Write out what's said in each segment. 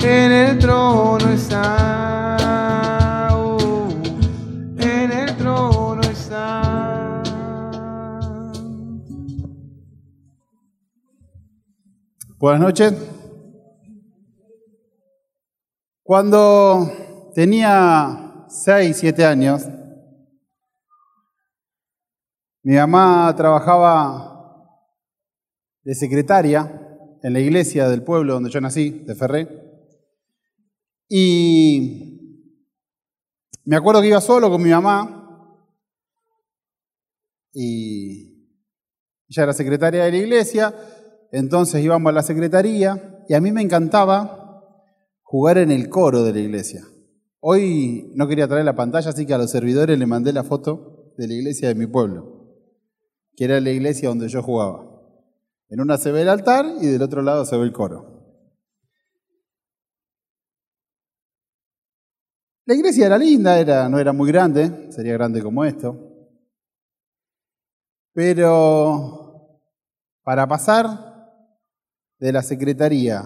en el trono está. Buenas noches. Cuando tenía 6, 7 años, mi mamá trabajaba de secretaria en la iglesia del pueblo donde yo nací, de Ferré. Y me acuerdo que iba solo con mi mamá y ella era secretaria de la iglesia, entonces íbamos a la secretaría y a mí me encantaba jugar en el coro de la iglesia. Hoy no quería traer la pantalla, así que a los servidores le mandé la foto de la iglesia de mi pueblo, que era la iglesia donde yo jugaba. En una se ve el altar y del otro lado se ve el coro. La iglesia era linda, era, no era muy grande, sería grande como esto. Pero para pasar de la secretaría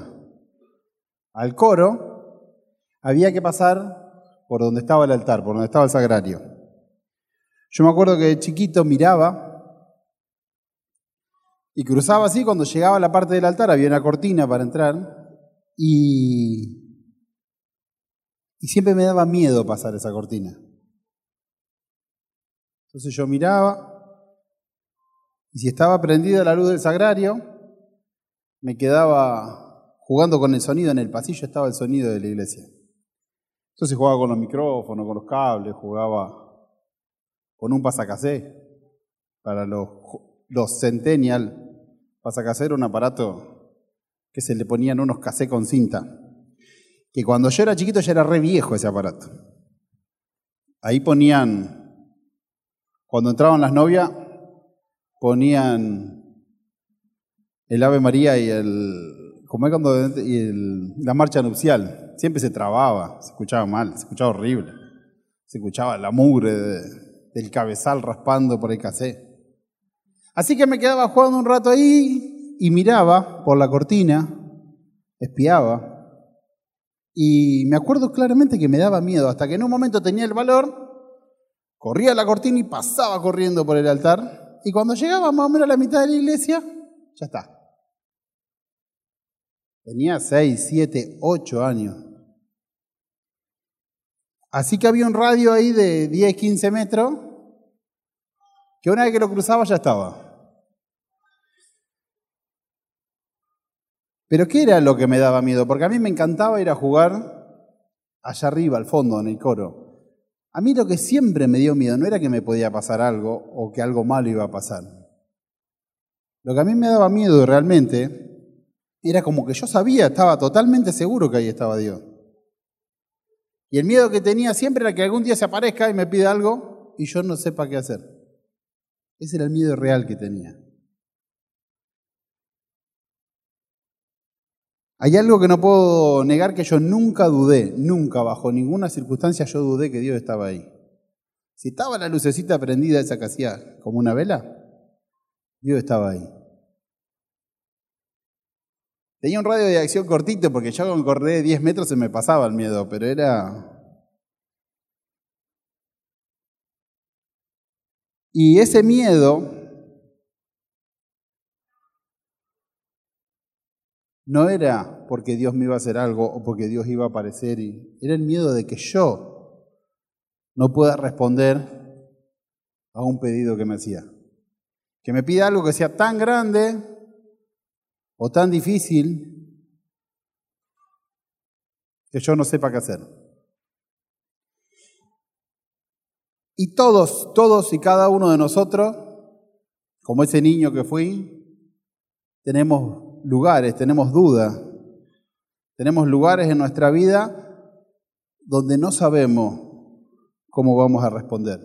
al coro, había que pasar por donde estaba el altar, por donde estaba el sagrario. Yo me acuerdo que de chiquito miraba y cruzaba así, cuando llegaba a la parte del altar había una cortina para entrar y, y siempre me daba miedo pasar esa cortina. Entonces yo miraba y si estaba prendida la luz del sagrario, me quedaba jugando con el sonido, en el pasillo estaba el sonido de la iglesia. Entonces jugaba con los micrófonos, con los cables, jugaba con un pasacasé para los, los. Pasacasé era un aparato que se le ponían unos casé con cinta. Que cuando yo era chiquito ya era re viejo ese aparato. Ahí ponían, cuando entraban las novias, ponían el Ave María y el, como es cuando, y el- la marcha nupcial. Siempre se trababa, se escuchaba mal, se escuchaba horrible. Se escuchaba la mugre de- del cabezal raspando por el casé. Así que me quedaba jugando un rato ahí y miraba por la cortina, espiaba. Y me acuerdo claramente que me daba miedo, hasta que en un momento tenía el valor, corría la cortina y pasaba corriendo por el altar. Y cuando llegaba más o menos a la mitad de la iglesia, ya está. Tenía 6, 7, 8 años. Así que había un radio ahí de 10, 15 metros, que una vez que lo cruzaba ya estaba. Pero ¿qué era lo que me daba miedo? Porque a mí me encantaba ir a jugar allá arriba, al fondo, en el coro. A mí lo que siempre me dio miedo no era que me podía pasar algo o que algo malo iba a pasar. Lo que a mí me daba miedo realmente era como que yo sabía, estaba totalmente seguro que ahí estaba Dios. Y el miedo que tenía siempre era que algún día se aparezca y me pida algo y yo no sepa qué hacer. Ese era el miedo real que tenía. Hay algo que no puedo negar que yo nunca dudé, nunca, bajo ninguna circunstancia yo dudé que Dios estaba ahí. Si estaba la lucecita prendida esa que hacía como una vela, Dios estaba ahí. Tenía un radio de acción cortito porque ya correr de 10 metros se me pasaba el miedo, pero era... Y ese miedo no era porque Dios me iba a hacer algo o porque Dios iba a aparecer, era el miedo de que yo no pueda responder a un pedido que me hacía. Que me pida algo que sea tan grande o tan difícil que yo no sepa qué hacer. Y todos, todos y cada uno de nosotros, como ese niño que fui, tenemos lugares, tenemos dudas, tenemos lugares en nuestra vida donde no sabemos cómo vamos a responder.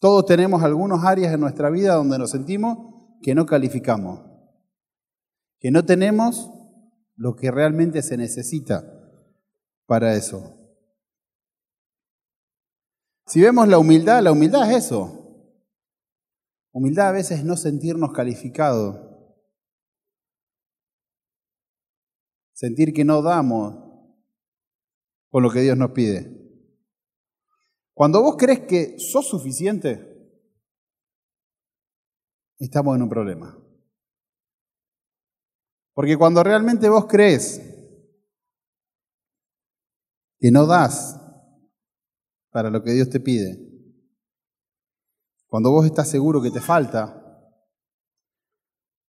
Todos tenemos algunas áreas en nuestra vida donde nos sentimos que no calificamos, que no tenemos lo que realmente se necesita para eso. Si vemos la humildad, la humildad es eso. Humildad a veces es no sentirnos calificados. sentir que no damos con lo que Dios nos pide. Cuando vos crees que sos suficiente, estamos en un problema. Porque cuando realmente vos crees que no das para lo que Dios te pide, cuando vos estás seguro que te falta,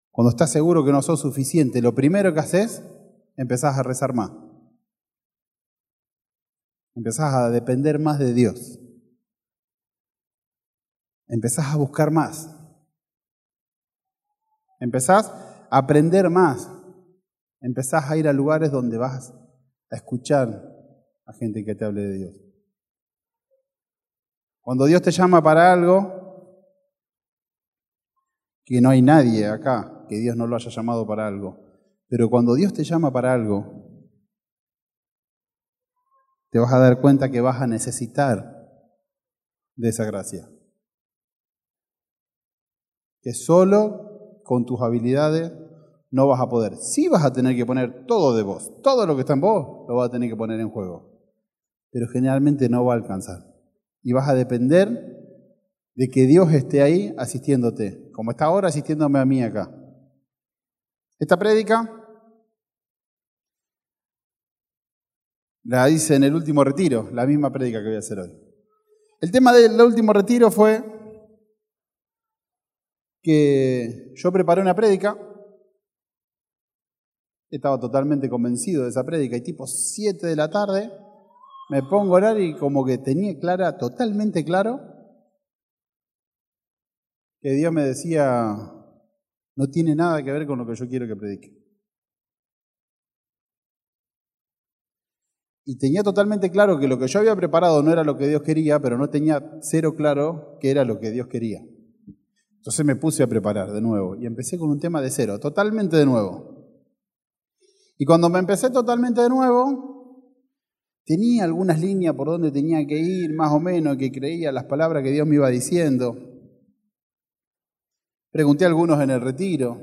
cuando estás seguro que no sos suficiente, lo primero que haces, empezás a rezar más. Empezás a depender más de Dios. Empezás a buscar más. Empezás a aprender más. Empezás a ir a lugares donde vas a escuchar a gente que te hable de Dios. Cuando Dios te llama para algo, que no hay nadie acá que Dios no lo haya llamado para algo, pero cuando Dios te llama para algo, te vas a dar cuenta que vas a necesitar de esa gracia. Que solo con tus habilidades no vas a poder. Sí vas a tener que poner todo de vos, todo lo que está en vos lo vas a tener que poner en juego. Pero generalmente no va a alcanzar. Y vas a depender de que Dios esté ahí asistiéndote, como está ahora asistiéndome a mí acá. Esta prédica la hice en el último retiro, la misma prédica que voy a hacer hoy. El tema del último retiro fue que yo preparé una prédica, estaba totalmente convencido de esa prédica y tipo 7 de la tarde me pongo a orar y como que tenía clara, totalmente claro, que Dios me decía, no tiene nada que ver con lo que yo quiero que predique. Y tenía totalmente claro que lo que yo había preparado no era lo que Dios quería, pero no tenía cero claro que era lo que Dios quería. Entonces me puse a preparar de nuevo y empecé con un tema de cero, totalmente de nuevo. Y cuando me empecé totalmente de nuevo, tenía algunas líneas por donde tenía que ir, más o menos, que creía las palabras que Dios me iba diciendo. Pregunté a algunos en el retiro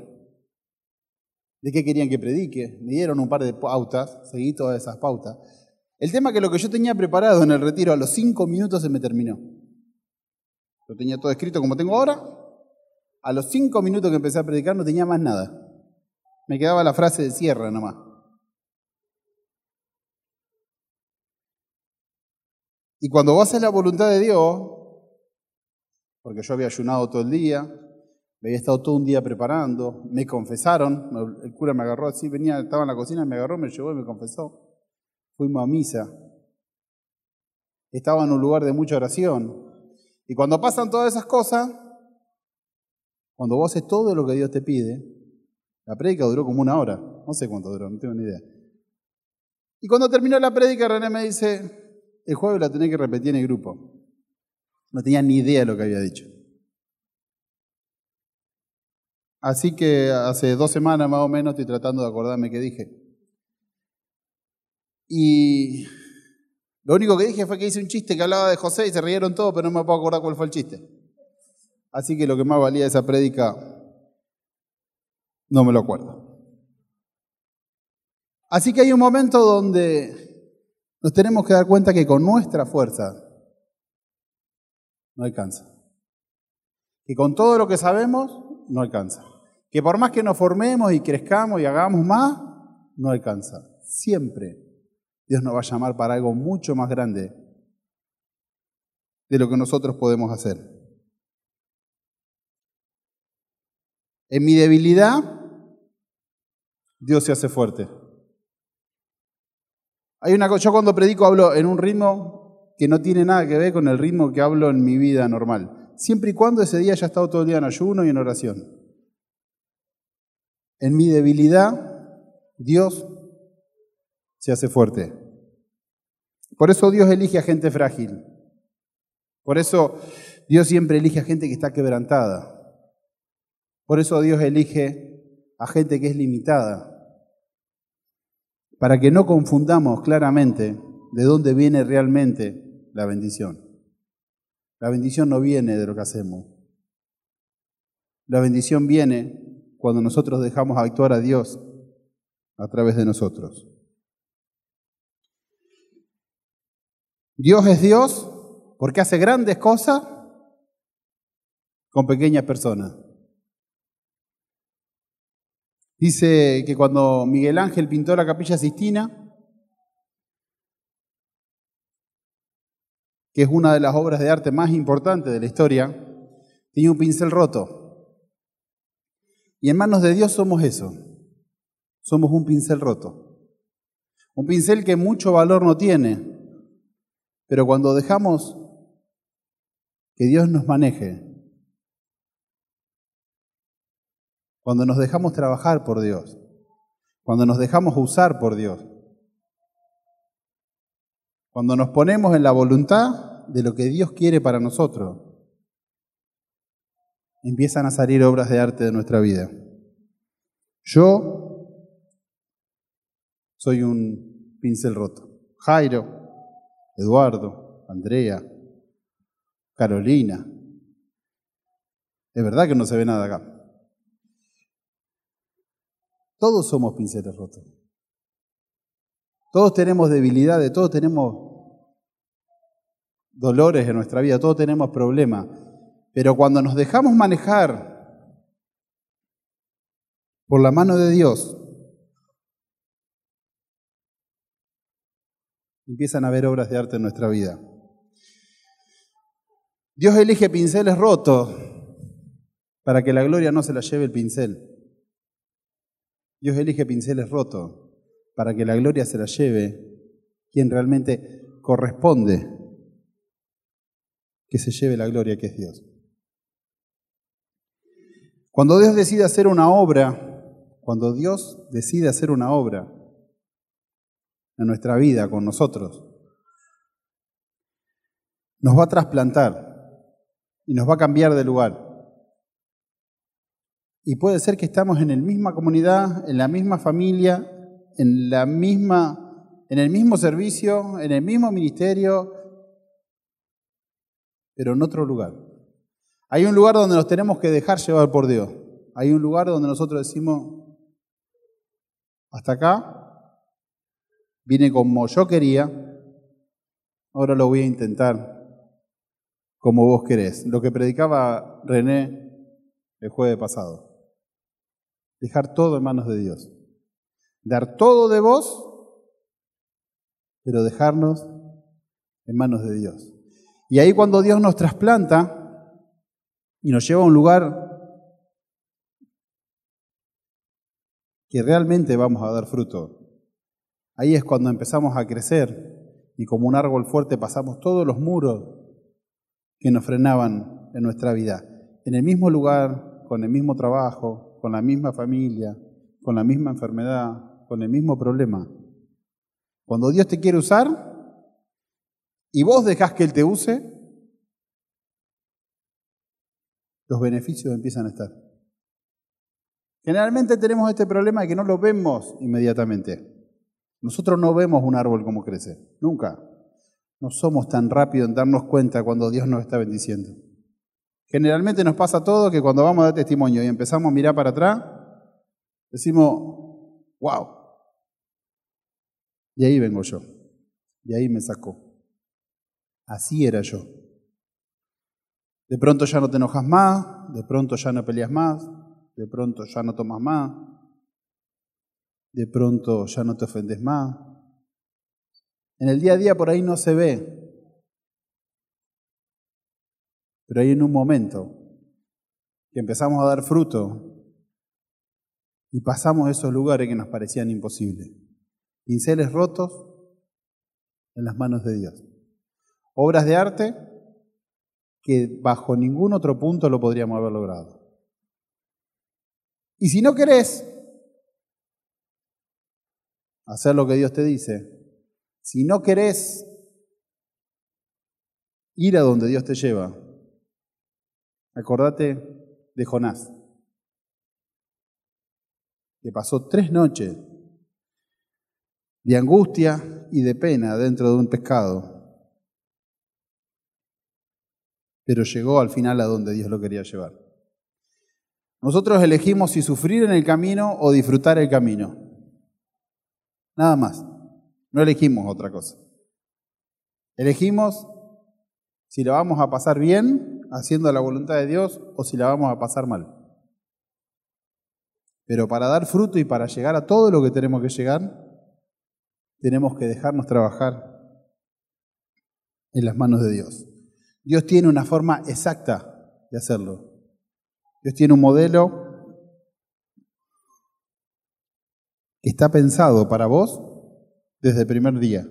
de qué querían que predique. Me dieron un par de pautas, seguí todas esas pautas. El tema que lo que yo tenía preparado en el retiro a los cinco minutos se me terminó. Lo tenía todo escrito como tengo ahora. A los cinco minutos que empecé a predicar no tenía más nada. Me quedaba la frase de cierre nomás. Y cuando vos haces la voluntad de Dios, porque yo había ayunado todo el día, había estado todo un día preparando, me confesaron, el cura me agarró así, venía, estaba en la cocina, me agarró, me llevó y me confesó. Fuimos a misa. Estaba en un lugar de mucha oración. Y cuando pasan todas esas cosas, cuando vos haces todo lo que Dios te pide, la prédica duró como una hora, no sé cuánto duró, no tengo ni idea. Y cuando terminó la prédica, René me dice, el jueves la tenés que repetir en el grupo. No tenía ni idea de lo que había dicho. Así que hace dos semanas más o menos estoy tratando de acordarme qué dije. Y lo único que dije fue que hice un chiste que hablaba de José y se rieron todos, pero no me puedo acordar cuál fue el chiste. Así que lo que más valía esa prédica no me lo acuerdo. Así que hay un momento donde nos tenemos que dar cuenta que con nuestra fuerza no alcanza. Y con todo lo que sabemos no alcanza. Que por más que nos formemos y crezcamos y hagamos más, no alcanza. Siempre Dios nos va a llamar para algo mucho más grande de lo que nosotros podemos hacer. En mi debilidad, Dios se hace fuerte. Hay una yo cuando predico hablo en un ritmo que no tiene nada que ver con el ritmo que hablo en mi vida normal siempre y cuando ese día haya estado todo el día en ayuno y en oración. En mi debilidad, Dios se hace fuerte. Por eso Dios elige a gente frágil. Por eso Dios siempre elige a gente que está quebrantada. Por eso Dios elige a gente que es limitada. Para que no confundamos claramente de dónde viene realmente la bendición. La bendición no viene de lo que hacemos. La bendición viene cuando nosotros dejamos actuar a Dios a través de nosotros. Dios es Dios porque hace grandes cosas con pequeñas personas. Dice que cuando Miguel Ángel pintó la capilla Sistina, que es una de las obras de arte más importantes de la historia, tenía un pincel roto. Y en manos de Dios somos eso. Somos un pincel roto. Un pincel que mucho valor no tiene, pero cuando dejamos que Dios nos maneje, cuando nos dejamos trabajar por Dios, cuando nos dejamos usar por Dios, cuando nos ponemos en la voluntad de lo que Dios quiere para nosotros, empiezan a salir obras de arte de nuestra vida. Yo soy un pincel roto. Jairo, Eduardo, Andrea, Carolina. Es verdad que no se ve nada acá. Todos somos pinceles rotos. Todos tenemos debilidades, todos tenemos dolores en nuestra vida, todos tenemos problemas. Pero cuando nos dejamos manejar por la mano de Dios, empiezan a haber obras de arte en nuestra vida. Dios elige pinceles rotos para que la gloria no se la lleve el pincel. Dios elige pinceles rotos para que la gloria se la lleve quien realmente corresponde que se lleve la gloria que es Dios. Cuando Dios decide hacer una obra, cuando Dios decide hacer una obra en nuestra vida con nosotros, nos va a trasplantar y nos va a cambiar de lugar. Y puede ser que estamos en la misma comunidad, en la misma familia, en la misma en el mismo servicio, en el mismo ministerio, pero en otro lugar. Hay un lugar donde nos tenemos que dejar llevar por Dios. Hay un lugar donde nosotros decimos, hasta acá, vine como yo quería, ahora lo voy a intentar como vos querés. Lo que predicaba René el jueves pasado. Dejar todo en manos de Dios. Dar todo de vos, pero dejarnos en manos de Dios. Y ahí cuando Dios nos trasplanta y nos lleva a un lugar que realmente vamos a dar fruto, ahí es cuando empezamos a crecer y como un árbol fuerte pasamos todos los muros que nos frenaban en nuestra vida. En el mismo lugar, con el mismo trabajo, con la misma familia, con la misma enfermedad, con el mismo problema. Cuando Dios te quiere usar, y vos dejás que Él te use, los beneficios empiezan a estar. Generalmente tenemos este problema de que no lo vemos inmediatamente. Nosotros no vemos un árbol como crece, nunca. No somos tan rápidos en darnos cuenta cuando Dios nos está bendiciendo. Generalmente nos pasa todo que cuando vamos a dar testimonio y empezamos a mirar para atrás, decimos, wow. Y ahí vengo yo. Y ahí me sacó. Así era yo. De pronto ya no te enojas más, de pronto ya no peleas más, de pronto ya no tomas más, de pronto ya no te ofendes más. En el día a día por ahí no se ve, pero hay en un momento que empezamos a dar fruto y pasamos esos lugares que nos parecían imposibles. Pinceles rotos en las manos de Dios obras de arte que bajo ningún otro punto lo podríamos haber logrado. Y si no querés hacer lo que Dios te dice, si no querés ir a donde Dios te lleva, acordate de Jonás, que pasó tres noches de angustia y de pena dentro de un pescado pero llegó al final a donde Dios lo quería llevar. Nosotros elegimos si sufrir en el camino o disfrutar el camino. Nada más. No elegimos otra cosa. Elegimos si la vamos a pasar bien haciendo la voluntad de Dios o si la vamos a pasar mal. Pero para dar fruto y para llegar a todo lo que tenemos que llegar, tenemos que dejarnos trabajar en las manos de Dios. Dios tiene una forma exacta de hacerlo. Dios tiene un modelo que está pensado para vos desde el primer día.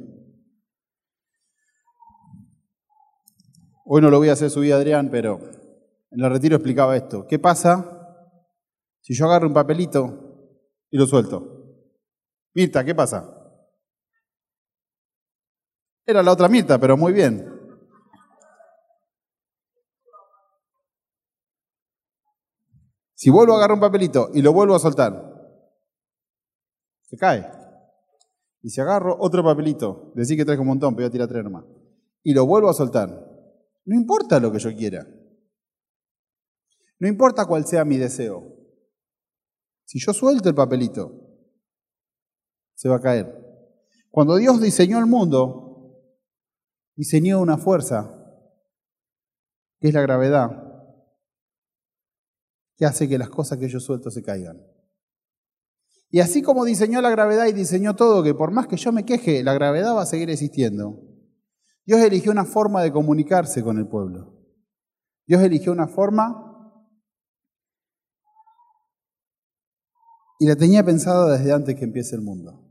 Hoy no lo voy a hacer subir Adrián, pero en el retiro explicaba esto. ¿Qué pasa si yo agarro un papelito y lo suelto? Mirta, ¿qué pasa? Era la otra Mirta, pero muy bien. Si vuelvo a agarrar un papelito y lo vuelvo a soltar, se cae. Y si agarro otro papelito, decir que traigo un montón, pero voy a tirar tres nomás, y lo vuelvo a soltar, no importa lo que yo quiera. No importa cuál sea mi deseo. Si yo suelto el papelito, se va a caer. Cuando Dios diseñó el mundo, diseñó una fuerza, que es la gravedad, que hace que las cosas que yo suelto se caigan. Y así como diseñó la gravedad y diseñó todo, que por más que yo me queje, la gravedad va a seguir existiendo, Dios eligió una forma de comunicarse con el pueblo. Dios eligió una forma y la tenía pensada desde antes que empiece el mundo.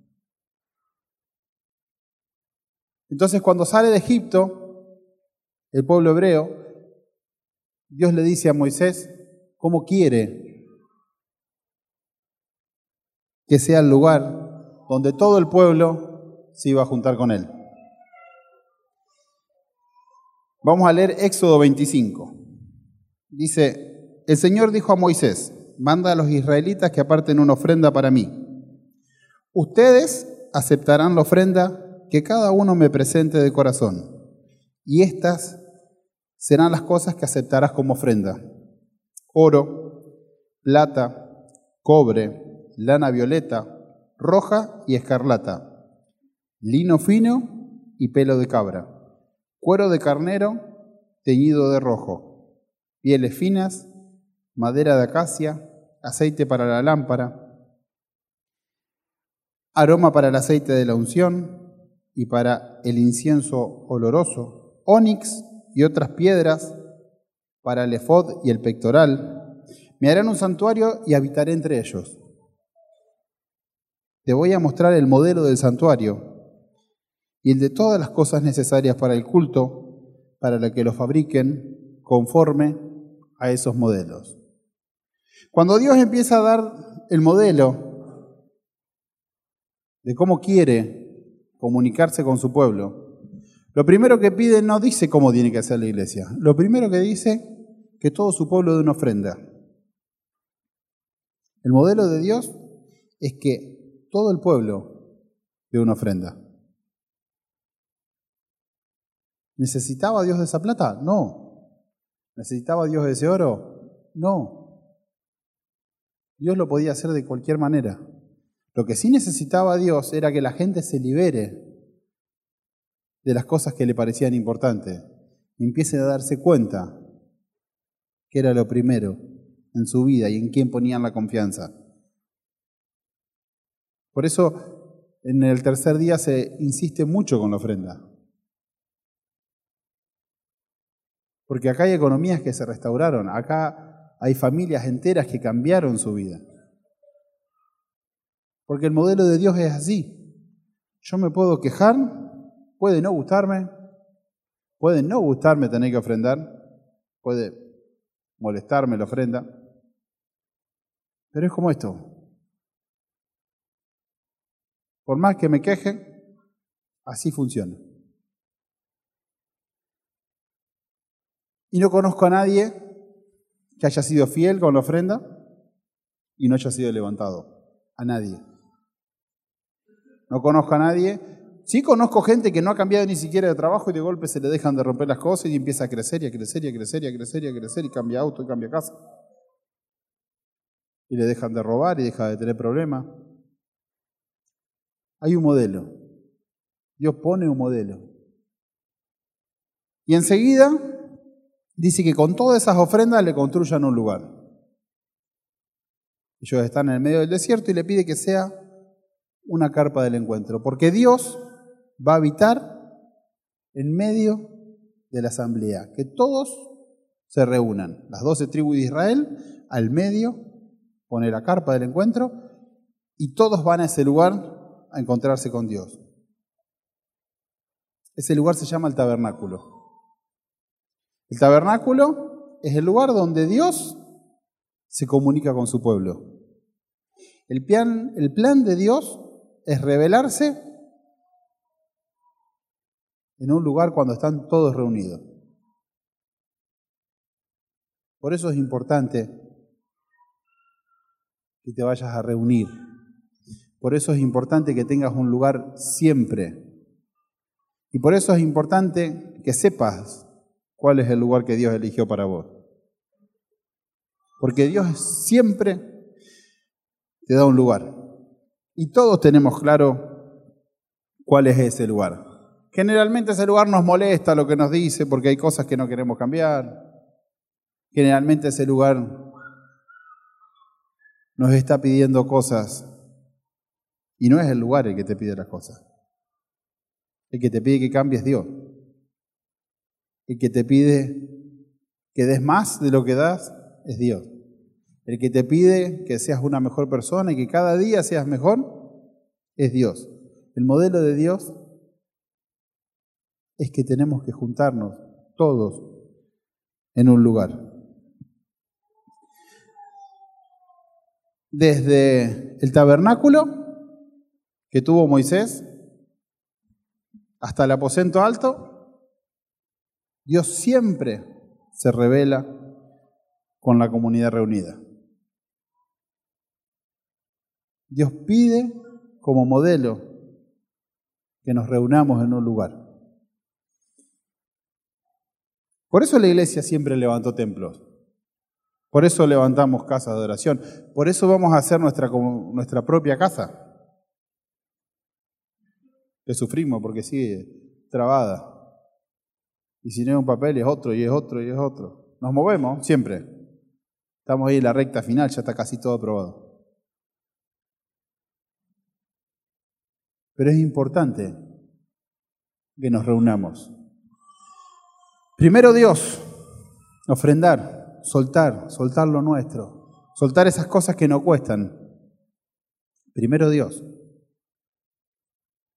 Entonces cuando sale de Egipto, el pueblo hebreo, Dios le dice a Moisés cómo quiere que sea el lugar donde todo el pueblo se iba a juntar con él. Vamos a leer Éxodo 25. Dice, el Señor dijo a Moisés, manda a los israelitas que aparten una ofrenda para mí. Ustedes aceptarán la ofrenda que cada uno me presente de corazón, y estas serán las cosas que aceptarás como ofrenda. Oro, plata, cobre, lana violeta, roja y escarlata, lino fino y pelo de cabra cuero de carnero teñido de rojo, pieles finas, madera de acacia, aceite para la lámpara, aroma para el aceite de la unción y para el incienso oloroso, ónix y otras piedras para el efod y el pectoral. Me harán un santuario y habitaré entre ellos. Te voy a mostrar el modelo del santuario y el de todas las cosas necesarias para el culto, para que lo fabriquen conforme a esos modelos. Cuando Dios empieza a dar el modelo de cómo quiere comunicarse con su pueblo, lo primero que pide no dice cómo tiene que hacer la iglesia, lo primero que dice que todo su pueblo dé una ofrenda. El modelo de Dios es que todo el pueblo dé una ofrenda. ¿Necesitaba Dios de esa plata? No. ¿Necesitaba Dios de ese oro? No. Dios lo podía hacer de cualquier manera. Lo que sí necesitaba Dios era que la gente se libere de las cosas que le parecían importantes empiece a darse cuenta que era lo primero en su vida y en quién ponían la confianza. Por eso en el tercer día se insiste mucho con la ofrenda. Porque acá hay economías que se restauraron, acá hay familias enteras que cambiaron su vida. Porque el modelo de Dios es así. Yo me puedo quejar, puede no gustarme, puede no gustarme tener que ofrendar, puede molestarme la ofrenda, pero es como esto. Por más que me queje, así funciona. Y no conozco a nadie que haya sido fiel con la ofrenda y no haya sido levantado. A nadie. No conozco a nadie. Sí conozco gente que no ha cambiado ni siquiera de trabajo y de golpe se le dejan de romper las cosas y empieza a crecer y a crecer y a crecer y a crecer y a crecer y cambia auto y cambia casa. Y le dejan de robar y deja de tener problemas. Hay un modelo. Dios pone un modelo. Y enseguida dice que con todas esas ofrendas le construyan un lugar. Ellos están en el medio del desierto y le pide que sea una carpa del encuentro, porque Dios va a habitar en medio de la asamblea, que todos se reúnan, las doce tribus de Israel, al medio, pone la carpa del encuentro, y todos van a ese lugar a encontrarse con Dios. Ese lugar se llama el tabernáculo. El tabernáculo es el lugar donde Dios se comunica con su pueblo. El plan, de Dios es revelarse en un lugar cuando están todos reunidos. Por eso es importante que te vayas a reunir. Por eso es importante que tengas un lugar siempre. Y por eso es importante que sepas cuál es el lugar que Dios eligió para vos. Porque Dios siempre te da un lugar. Y todos tenemos claro cuál es ese lugar. Generalmente ese lugar nos molesta lo que nos dice porque hay cosas que no queremos cambiar. Generalmente ese lugar nos está pidiendo cosas y no es el lugar el que te pide las cosas. El que te pide que cambies Dios. El que te pide que des más de lo que das es Dios. El que te pide que seas una mejor persona y que cada día seas mejor es Dios. El modelo de Dios es que tenemos que juntarnos todos en un lugar. Desde el tabernáculo que tuvo Moisés hasta el aposento alto, Dios siempre se revela con la comunidad reunida. Dios pide como modelo que nos reunamos en un lugar. Por eso la iglesia siempre levantó templos. Por eso levantamos casas de oración. Por eso vamos a hacer nuestra, nuestra propia casa. Que sufrimos porque sigue trabada. Y si no es un papel, es otro, y es otro, y es otro. Nos movemos siempre. Estamos ahí en la recta final, ya está casi todo aprobado. Pero es importante que nos reunamos. Primero Dios, ofrendar, soltar, soltar lo nuestro, soltar esas cosas que no cuestan. Primero Dios.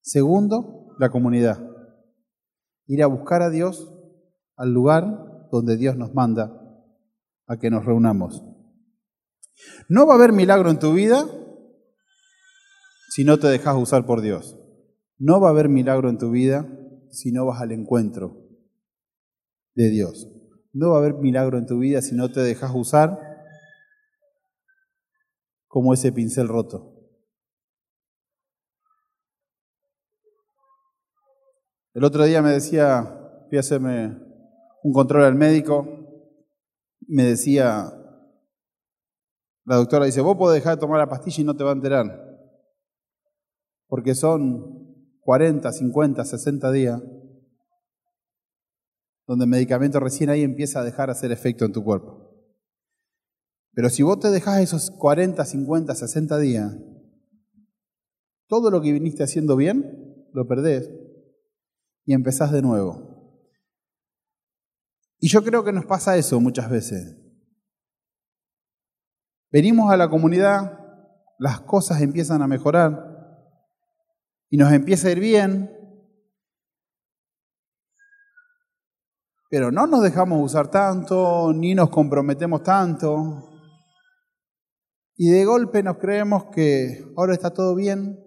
Segundo, la comunidad. Ir a buscar a Dios al lugar donde Dios nos manda a que nos reunamos. No va a haber milagro en tu vida si no te dejas usar por Dios. No va a haber milagro en tu vida si no vas al encuentro de Dios. No va a haber milagro en tu vida si no te dejas usar como ese pincel roto. El otro día me decía, fui un control al médico, me decía, la doctora dice, vos podés dejar de tomar la pastilla y no te va a enterar, porque son 40, 50, 60 días donde el medicamento recién ahí empieza a dejar hacer efecto en tu cuerpo. Pero si vos te dejás esos 40, 50, 60 días, todo lo que viniste haciendo bien, lo perdés y empezás de nuevo. Y yo creo que nos pasa eso muchas veces. Venimos a la comunidad, las cosas empiezan a mejorar y nos empieza a ir bien, pero no nos dejamos usar tanto, ni nos comprometemos tanto. Y de golpe nos creemos que ahora está todo bien,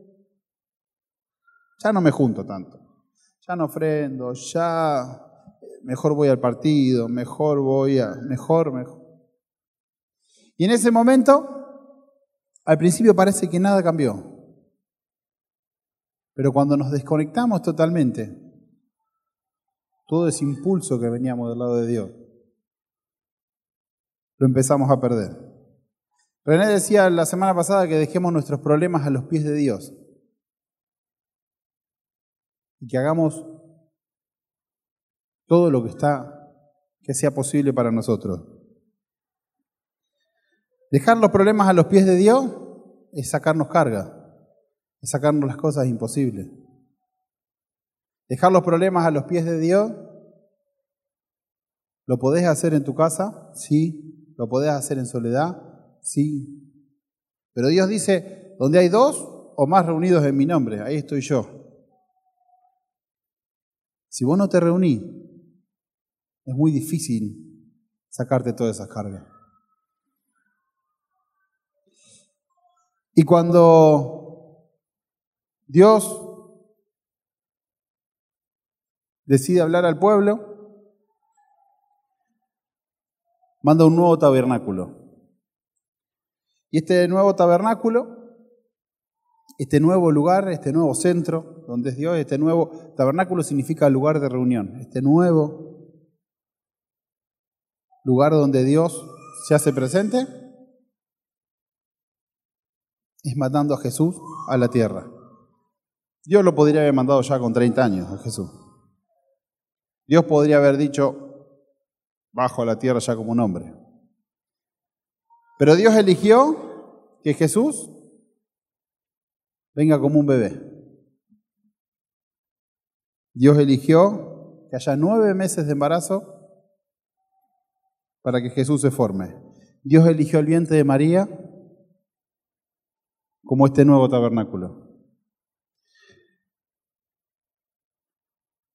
ya no me junto tanto, ya no ofrendo, ya mejor voy al partido, mejor voy a, mejor, mejor. Y en ese momento, al principio parece que nada cambió. Pero cuando nos desconectamos totalmente, todo ese impulso que veníamos del lado de Dios, lo empezamos a perder. René decía la semana pasada que dejemos nuestros problemas a los pies de Dios. y que hagamos todo lo que está que sea posible para nosotros. Dejar los problemas a los pies de Dios es sacarnos carga, es sacarnos las cosas imposibles. Dejar los problemas a los pies de Dios, ¿lo podés hacer en tu casa? Sí. ¿Lo podés hacer en soledad? Sí. Pero Dios dice, donde hay dos o más reunidos en mi nombre, ahí estoy yo. Si vos no te reunís, es muy difícil sacarte todas esas cargas. Y cuando Dios decide hablar al pueblo, manda un nuevo tabernáculo. Y este nuevo tabernáculo, este nuevo lugar, este nuevo centro donde es Dios, este nuevo tabernáculo significa lugar de reunión, este nuevo lugar donde Dios se hace presente, es mandando a Jesús a la tierra. Dios lo podría haber mandado ya con 30 años a Jesús. Dios podría haber dicho, bajo a la tierra ya como un hombre. Pero Dios eligió que Jesús venga como un bebé. Dios eligió que haya nueve meses de embarazo para que Jesús se forme. Dios eligió el vientre de María como este nuevo tabernáculo.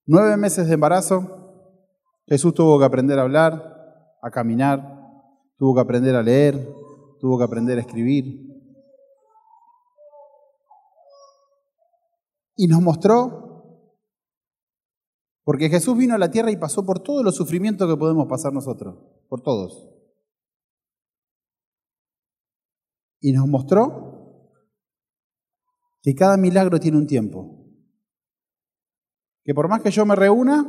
Nueve meses de embarazo, Jesús tuvo que aprender a hablar, a caminar, tuvo que aprender a leer, tuvo que aprender a escribir. Y nos mostró, porque Jesús vino a la tierra y pasó por todos los sufrimientos que podemos pasar nosotros, por todos. Y nos mostró que cada milagro tiene un tiempo que por más que yo me reúna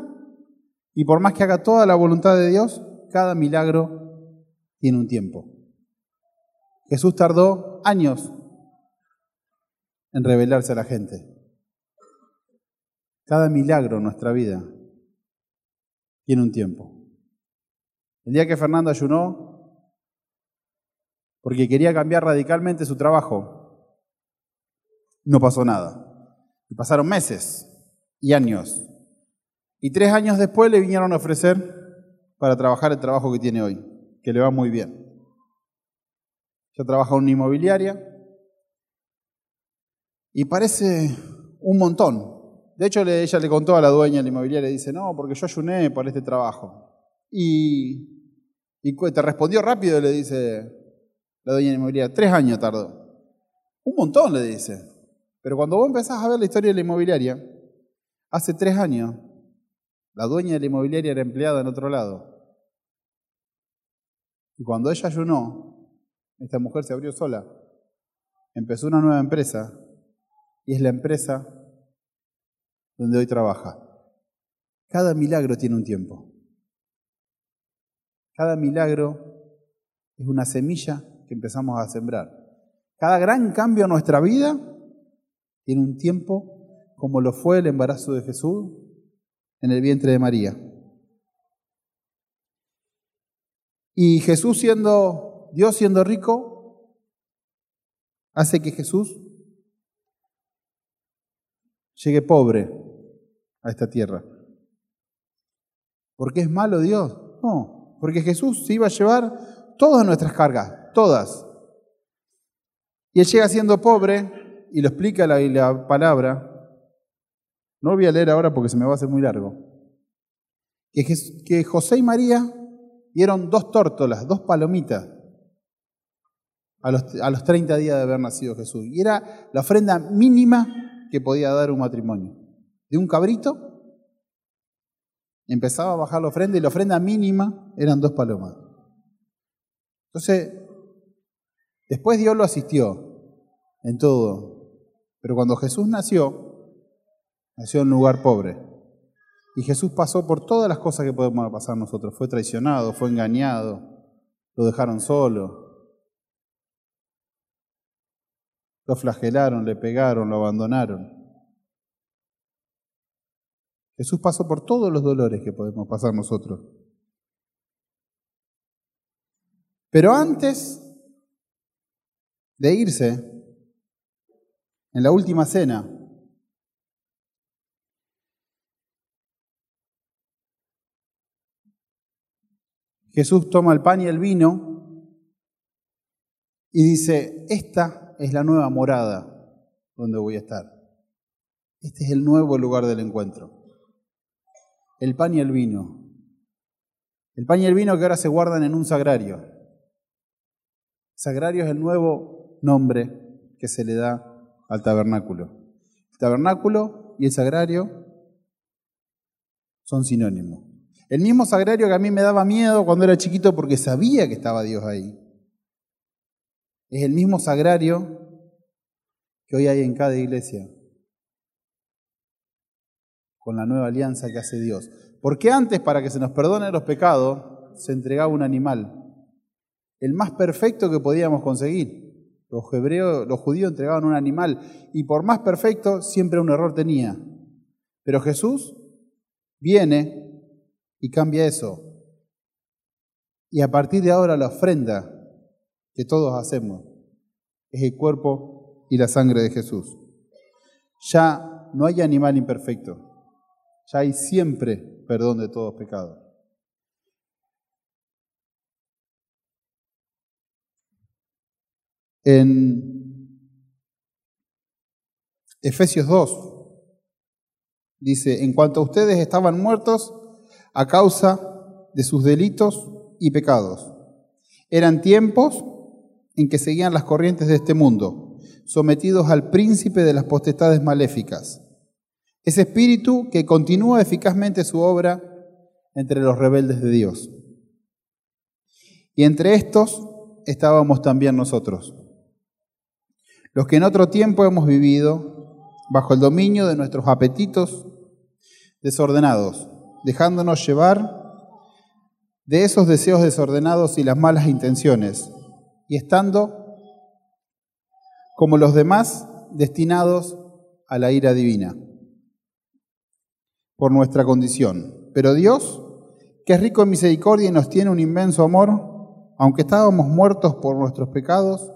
y por más que haga toda la voluntad de Dios, cada milagro tiene un tiempo. Jesús tardó años en revelarse a la gente. Cada milagro en nuestra vida tiene un tiempo. El día que Fernando ayunó, porque quería cambiar radicalmente su trabajo, no pasó nada. Y pasaron meses y años. Y tres años después le vinieron a ofrecer para trabajar el trabajo que tiene hoy, que le va muy bien. Ya trabaja en una inmobiliaria y parece un montón. De hecho, ella le contó a la dueña de la inmobiliaria, dice, no, porque yo ayuné por este trabajo. Y, y te respondió rápido, le dice la dueña inmobiliaria, tres años tardó. Un montón, le dice. Pero cuando vos empezás a ver la historia de la inmobiliaria, Hace tres años, la dueña de la inmobiliaria era empleada en otro lado. Y cuando ella ayunó, esta mujer se abrió sola. Empezó una nueva empresa y es la empresa donde hoy trabaja. Cada milagro tiene un tiempo. Cada milagro es una semilla que empezamos a sembrar. Cada gran cambio en nuestra vida tiene un tiempo como lo fue el embarazo de Jesús en el vientre de María. Y Jesús siendo, Dios siendo rico, hace que Jesús llegue pobre a esta tierra. ¿Por qué es malo Dios? No, porque Jesús se iba a llevar todas nuestras cargas, todas. Y Él llega siendo pobre, y lo explica la, la palabra, no lo voy a leer ahora porque se me va a hacer muy largo. Que, que José y María dieron dos tórtolas, dos palomitas a los, a los 30 días de haber nacido Jesús. Y era la ofrenda mínima que podía dar un matrimonio. De un cabrito empezaba a bajar la ofrenda y la ofrenda mínima eran dos palomas. Entonces, después Dios lo asistió en todo. Pero cuando Jesús nació, nació en un lugar pobre. Y Jesús pasó por todas las cosas que podemos pasar nosotros. Fue traicionado, fue engañado, lo dejaron solo, lo flagelaron, le pegaron, lo abandonaron. Jesús pasó por todos los dolores que podemos pasar nosotros. Pero antes de irse, en la última cena, Jesús toma el pan y el vino y dice, esta es la nueva morada donde voy a estar. Este es el nuevo lugar del encuentro. El pan y el vino. El pan y el vino que ahora se guardan en un sagrario. Sagrario es el nuevo nombre que se le da al tabernáculo. El tabernáculo y el sagrario son sinónimos. El mismo sagrario que a mí me daba miedo cuando era chiquito porque sabía que estaba Dios ahí. Es el mismo sagrario que hoy hay en cada iglesia con la nueva alianza que hace Dios. Porque antes, para que se nos perdonen los pecados, se entregaba un animal, el más perfecto que podíamos conseguir. Los, hebreos, los judíos entregaban un animal y por más perfecto siempre un error tenía. Pero Jesús viene y cambia eso. Y a partir de ahora la ofrenda que todos hacemos es el cuerpo y la sangre de Jesús. Ya no hay animal imperfecto, ya hay siempre perdón de todos pecados. En Efesios 2 dice, en cuanto a ustedes estaban muertos a causa de sus delitos y pecados. Eran tiempos en que seguían las corrientes de este mundo, sometidos al príncipe de las potestades maléficas. Ese espíritu que continúa eficazmente su obra entre los rebeldes de Dios. Y entre estos estábamos también nosotros, los que en otro tiempo hemos vivido bajo el dominio de nuestros apetitos desordenados dejándonos llevar de esos deseos desordenados y las malas intenciones, y estando como los demás destinados a la ira divina por nuestra condición. Pero Dios, que es rico en misericordia y nos tiene un inmenso amor, aunque estábamos muertos por nuestros pecados,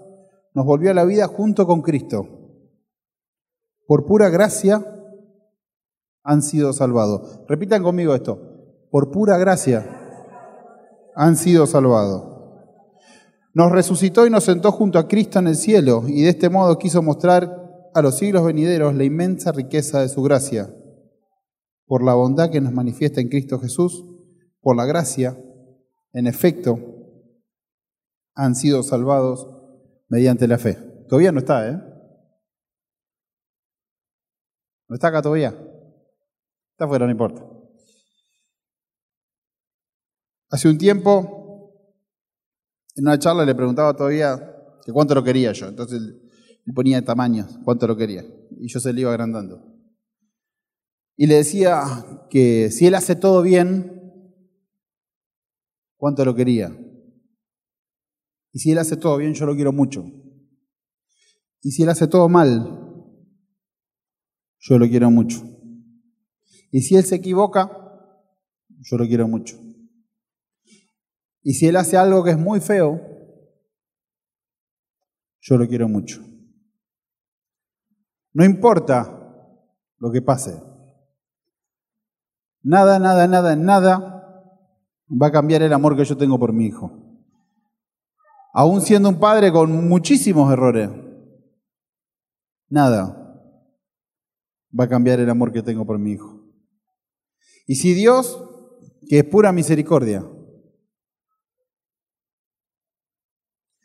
nos volvió a la vida junto con Cristo. Por pura gracia han sido salvados. Repitan conmigo esto. Por pura gracia han sido salvados. Nos resucitó y nos sentó junto a Cristo en el cielo y de este modo quiso mostrar a los siglos venideros la inmensa riqueza de su gracia. Por la bondad que nos manifiesta en Cristo Jesús, por la gracia, en efecto, han sido salvados mediante la fe. Todavía no está, ¿eh? ¿No está acá todavía? Está afuera, no importa. Hace un tiempo, en una charla le preguntaba todavía que cuánto lo quería yo. Entonces le ponía tamaños, cuánto lo quería. Y yo se le iba agrandando. Y le decía que si él hace todo bien, cuánto lo quería. Y si él hace todo bien, yo lo quiero mucho. Y si él hace todo mal, yo lo quiero mucho. Y si él se equivoca, yo lo quiero mucho. Y si él hace algo que es muy feo, yo lo quiero mucho. No importa lo que pase. Nada, nada, nada, nada va a cambiar el amor que yo tengo por mi hijo. Aún siendo un padre con muchísimos errores, nada va a cambiar el amor que tengo por mi hijo. Y si Dios, que es pura misericordia,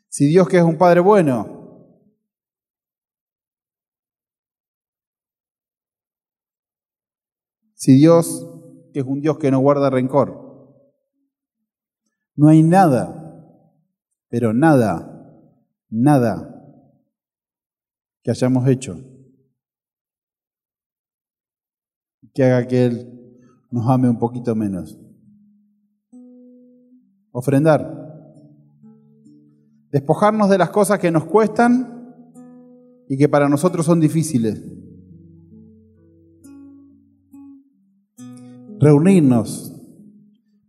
si Dios que es un Padre bueno, si Dios que es un Dios que no guarda rencor, no hay nada, pero nada, nada que hayamos hecho que haga que Él nos ame un poquito menos. Ofrendar. Despojarnos de las cosas que nos cuestan y que para nosotros son difíciles. Reunirnos,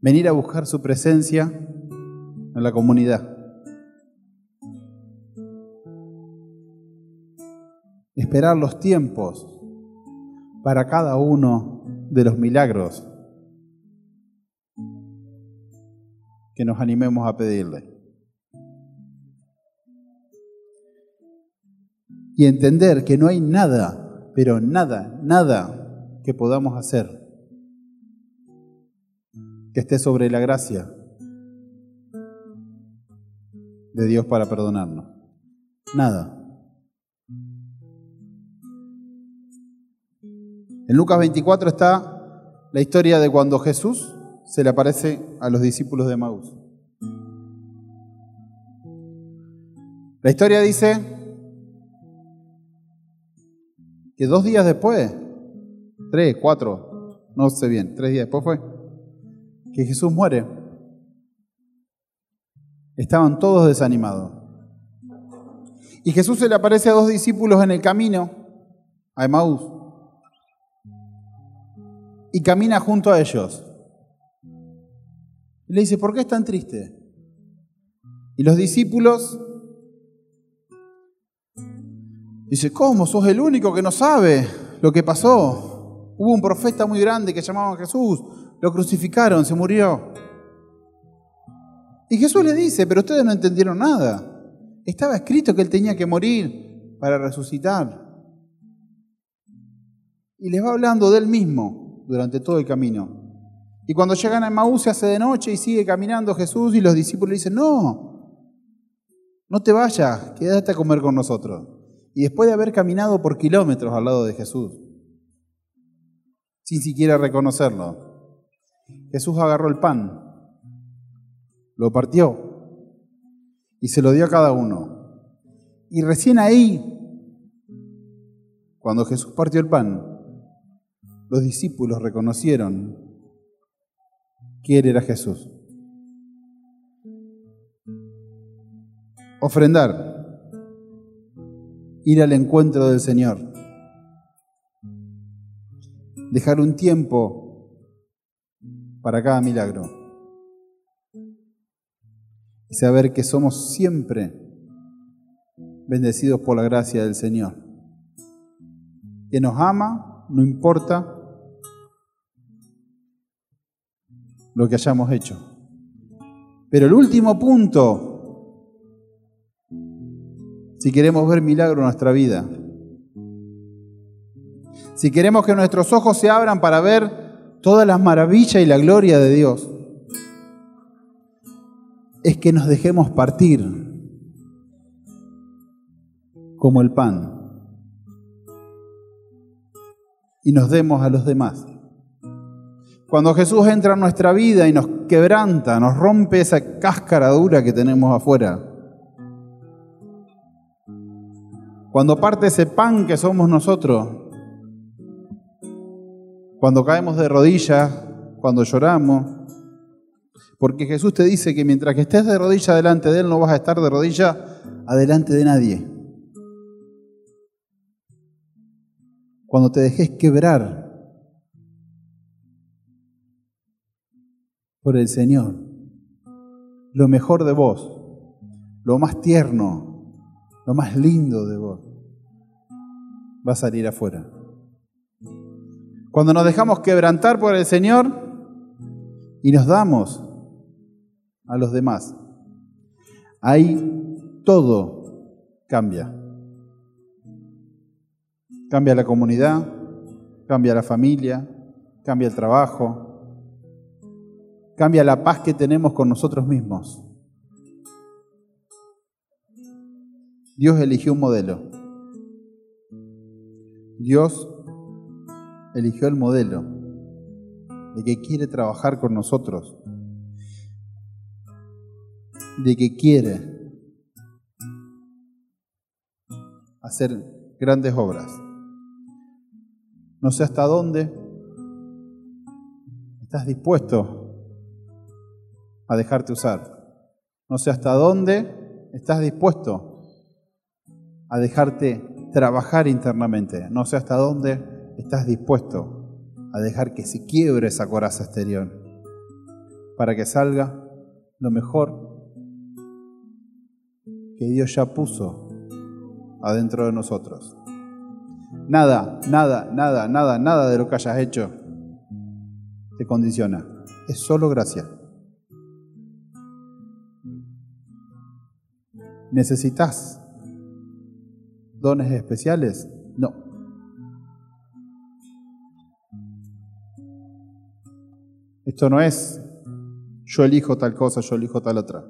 venir a buscar su presencia en la comunidad. Esperar los tiempos para cada uno de los milagros que nos animemos a pedirle. Y entender que no hay nada, pero nada, nada que podamos hacer que esté sobre la gracia de Dios para perdonarnos. Nada. En Lucas 24 está la historia de cuando Jesús se le aparece a los discípulos de Maús. La historia dice que dos días después, tres, cuatro, no sé bien, tres días después fue, que Jesús muere. Estaban todos desanimados. Y Jesús se le aparece a dos discípulos en el camino, a Emaús, y camina junto a ellos. Y le dice, ¿por qué es tan triste? Y los discípulos dice, ¿cómo? Sos el único que no sabe lo que pasó. Hubo un profeta muy grande que llamaba Jesús, lo crucificaron, se murió. Y Jesús le dice, pero ustedes no entendieron nada. Estaba escrito que él tenía que morir para resucitar. Y les va hablando de él mismo durante todo el camino. Y cuando llegan a Maús se hace de noche y sigue caminando Jesús y los discípulos le dicen, no, no te vayas, quédate a comer con nosotros. Y después de haber caminado por kilómetros al lado de Jesús, sin siquiera reconocerlo, Jesús agarró el pan, lo partió y se lo dio a cada uno. Y recién ahí, cuando Jesús partió el pan, los discípulos reconocieron quién era Jesús. Ofrendar, ir al encuentro del Señor, dejar un tiempo para cada milagro y saber que somos siempre bendecidos por la gracia del Señor, que nos ama, no importa lo que hayamos hecho. Pero el último punto, si queremos ver milagro en nuestra vida, si queremos que nuestros ojos se abran para ver todas las maravillas y la gloria de Dios, es que nos dejemos partir como el pan y nos demos a los demás. Cuando Jesús entra en nuestra vida y nos quebranta, nos rompe esa cáscara dura que tenemos afuera. Cuando parte ese pan que somos nosotros. Cuando caemos de rodillas, cuando lloramos. Porque Jesús te dice que mientras que estés de rodillas delante de Él, no vas a estar de rodillas adelante de nadie. Cuando te dejes quebrar por el Señor. Lo mejor de vos, lo más tierno, lo más lindo de vos, va a salir afuera. Cuando nos dejamos quebrantar por el Señor y nos damos a los demás, ahí todo cambia. Cambia la comunidad, cambia la familia, cambia el trabajo, cambia la paz que tenemos con nosotros mismos. Dios eligió un modelo. Dios eligió el modelo de que quiere trabajar con nosotros, de que quiere hacer grandes obras. No sé hasta dónde estás dispuesto a dejarte usar. No sé hasta dónde estás dispuesto a dejarte trabajar internamente. No sé hasta dónde estás dispuesto a dejar que se quiebre esa coraza exterior para que salga lo mejor que Dios ya puso adentro de nosotros. Nada, nada, nada, nada, nada de lo que hayas hecho te condiciona. Es solo gracia. ¿Necesitas dones especiales? No. Esto no es yo elijo tal cosa, yo elijo tal otra.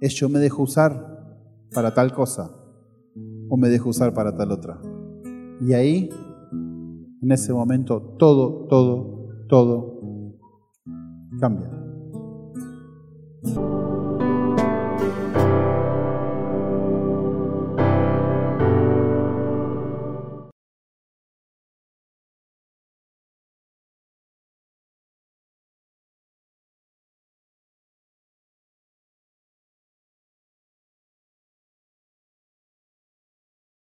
Es yo me dejo usar para tal cosa o me dejo usar para tal otra. Y ahí, en ese momento, todo, todo, todo cambia.